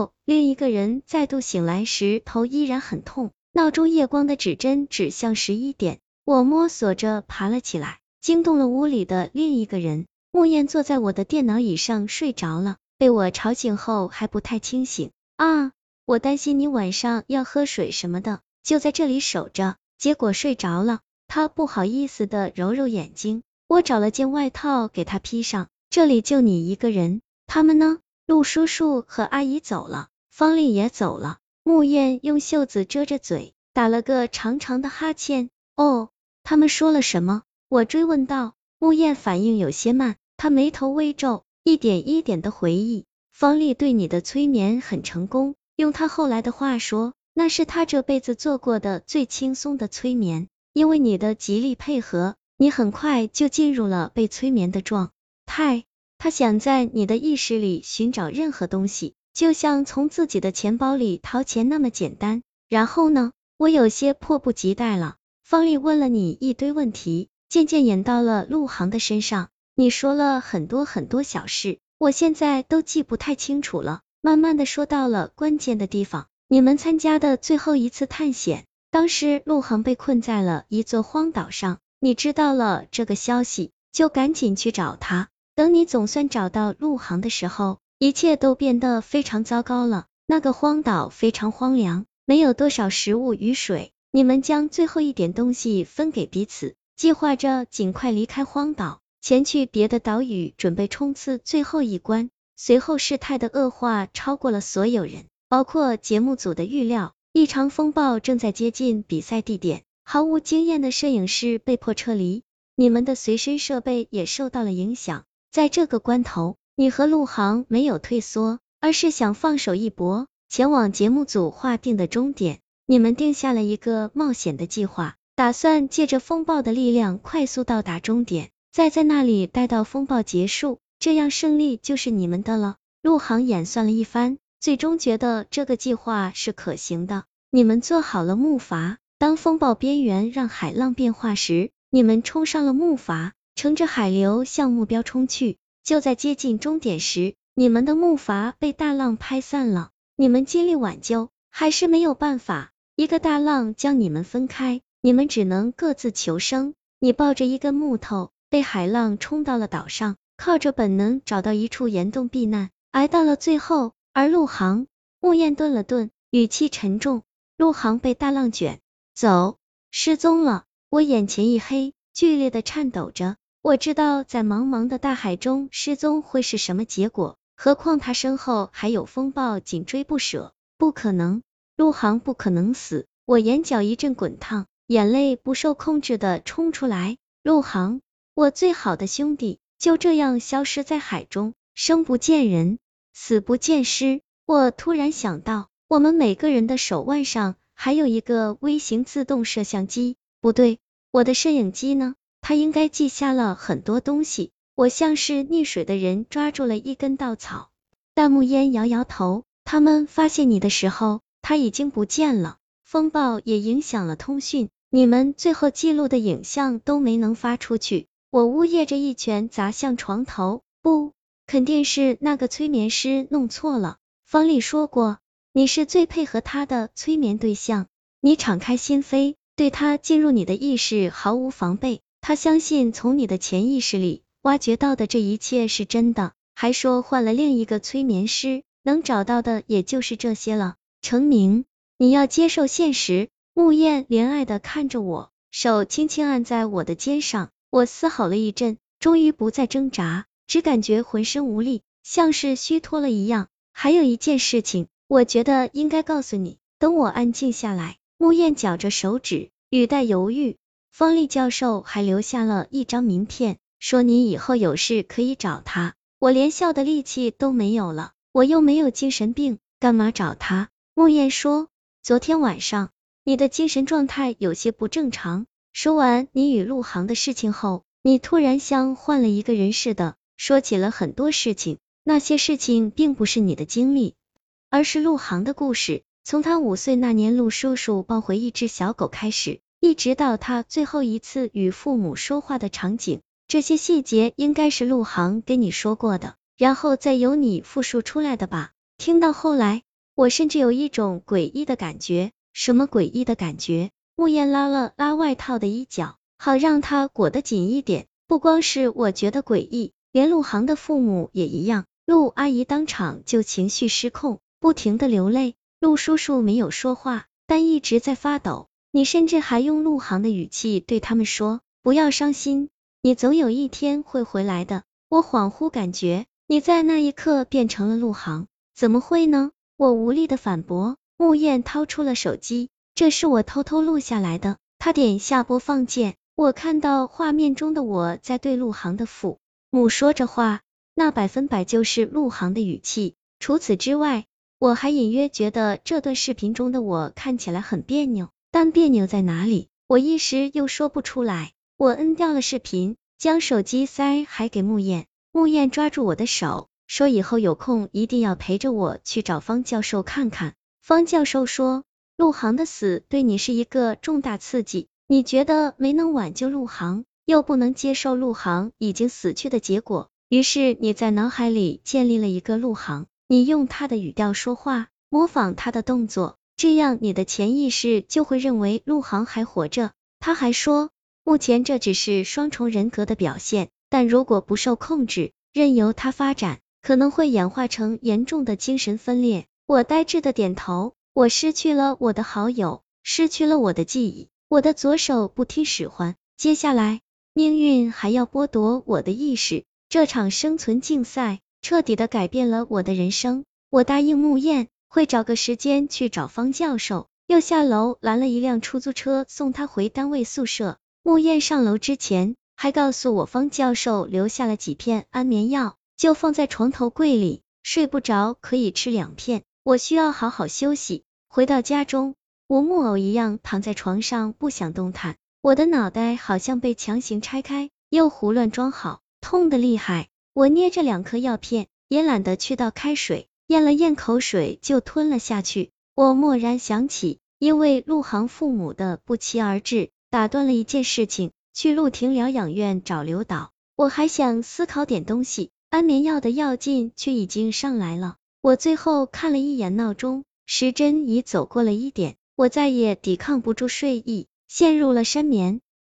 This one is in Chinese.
六，另一个人再度醒来时，头依然很痛，闹钟夜光的指针指向十一点。我摸索着爬了起来，惊动了屋里的另一个人。木燕坐在我的电脑椅上睡着了，被我吵醒后还不太清醒。啊，我担心你晚上要喝水什么的，就在这里守着，结果睡着了。他不好意思的揉揉眼睛，我找了件外套给他披上。这里就你一个人，他们呢？陆叔叔和阿姨走了，方丽也走了。木燕用袖子遮着嘴，打了个长长的哈欠。哦，他们说了什么？我追问道。木燕反应有些慢，她眉头微皱，一点一点的回忆。方丽对你的催眠很成功，用她后来的话说，那是她这辈子做过的最轻松的催眠。因为你的极力配合，你很快就进入了被催眠的状态。他想在你的意识里寻找任何东西，就像从自己的钱包里掏钱那么简单。然后呢？我有些迫不及待了。方丽问了你一堆问题，渐渐引到了陆航的身上。你说了很多很多小事，我现在都记不太清楚了。慢慢的说到了关键的地方，你们参加的最后一次探险，当时陆航被困在了一座荒岛上，你知道了这个消息，就赶紧去找他。等你总算找到陆航的时候，一切都变得非常糟糕了。那个荒岛非常荒凉，没有多少食物与水。你们将最后一点东西分给彼此，计划着尽快离开荒岛，前去别的岛屿，准备冲刺最后一关。随后事态的恶化超过了所有人，包括节目组的预料。一场风暴正在接近比赛地点，毫无经验的摄影师被迫撤离，你们的随身设备也受到了影响。在这个关头，你和陆航没有退缩，而是想放手一搏，前往节目组划定的终点。你们定下了一个冒险的计划，打算借着风暴的力量快速到达终点，再在那里待到风暴结束，这样胜利就是你们的了。陆航演算了一番，最终觉得这个计划是可行的。你们做好了木筏，当风暴边缘让海浪变化时，你们冲上了木筏。乘着海流向目标冲去，就在接近终点时，你们的木筏被大浪拍散了。你们尽力挽救，还是没有办法。一个大浪将你们分开，你们只能各自求生。你抱着一根木头，被海浪冲到了岛上，靠着本能找到一处岩洞避难，挨到了最后。而陆航，木燕顿了顿，语气沉重：陆航被大浪卷走，失踪了。我眼前一黑，剧烈的颤抖着。我知道在茫茫的大海中失踪会是什么结果，何况他身后还有风暴紧追不舍。不可能，陆航不可能死。我眼角一阵滚烫，眼泪不受控制的冲出来。陆航，我最好的兄弟，就这样消失在海中，生不见人，死不见尸。我突然想到，我们每个人的手腕上还有一个微型自动摄像机，不对，我的摄影机呢？他应该记下了很多东西。我像是溺水的人抓住了一根稻草。弹幕烟摇摇头，他们发现你的时候，他已经不见了。风暴也影响了通讯，你们最后记录的影像都没能发出去。我呜咽着一拳砸向床头，不，肯定是那个催眠师弄错了。方丽说过，你是最配合他的催眠对象，你敞开心扉，对他进入你的意识毫无防备。他相信从你的潜意识里挖掘到的这一切是真的，还说换了另一个催眠师，能找到的也就是这些了。程明，你要接受现实。木燕怜爱的看着我，手轻轻按在我的肩上，我嘶吼了一阵，终于不再挣扎，只感觉浑身无力，像是虚脱了一样。还有一件事情，我觉得应该告诉你。等我安静下来，木燕绞着手指，语带犹豫。方丽教授还留下了一张名片，说你以后有事可以找他。我连笑的力气都没有了，我又没有精神病，干嘛找他？木燕说，昨天晚上你的精神状态有些不正常。说完你与陆航的事情后，你突然像换了一个人似的，说起了很多事情。那些事情并不是你的经历，而是陆航的故事。从他五岁那年，陆叔叔抱回一只小狗开始。一直到他最后一次与父母说话的场景，这些细节应该是陆航跟你说过的，然后再由你复述出来的吧。听到后来，我甚至有一种诡异的感觉。什么诡异的感觉？慕燕拉了拉外套的衣角，好让他裹得紧一点。不光是我觉得诡异，连陆航的父母也一样。陆阿姨当场就情绪失控，不停的流泪。陆叔叔没有说话，但一直在发抖。你甚至还用陆航的语气对他们说：“不要伤心，你总有一天会回来的。”我恍惚感觉，你在那一刻变成了陆航。怎么会呢？我无力的反驳。木燕掏出了手机，这是我偷偷录下来的。他点下播放键，我看到画面中的我在对陆航的父母说着话，那百分百就是陆航的语气。除此之外，我还隐约觉得这段视频中的我看起来很别扭，但别扭在哪里，我一时又说不出来。我摁掉了视频，将手机塞还给穆燕。穆燕抓住我的手，说以后有空一定要陪着我去找方教授看看。方教授说，陆航的死对你是一个重大刺激，你觉得没能挽救陆航，又不能接受陆航已经死去的结果，于是你在脑海里建立了一个陆航，你用他的语调说话，模仿他的动作，这样你的潜意识就会认为陆航还活着。他还说，目前这只是双重人格的表现，但如果不受控制，任由它发展，可能会演化成严重的精神分裂。我呆滞的点头，我失去了我的好友，失去了我的记忆，我的左手不听使唤，接下来命运还要剥夺我的意识。这场生存竞赛彻底的改变了我的人生。我答应穆燕，会找个时间去找方教授，又下楼拦了一辆出租车送他回单位宿舍。穆燕上楼之前还告诉我，方教授留下了几片安眠药，就放在床头柜里，睡不着可以吃两片。我需要好好休息。回到家中，我木偶一样躺在床上，不想动弹。我的脑袋好像被强行拆开，又胡乱装好，痛的厉害。我捏着两颗药片，也懒得去倒开水，咽了咽口水就吞了下去。我蓦然想起，因为陆航父母的不期而至，打断了一件事情，去陆婷疗养院找刘导。我还想思考点东西，安眠药的药劲却已经上来了。我最后看了一眼闹钟，时针已走过了一点，我再也抵抗不住睡意，陷入了深眠。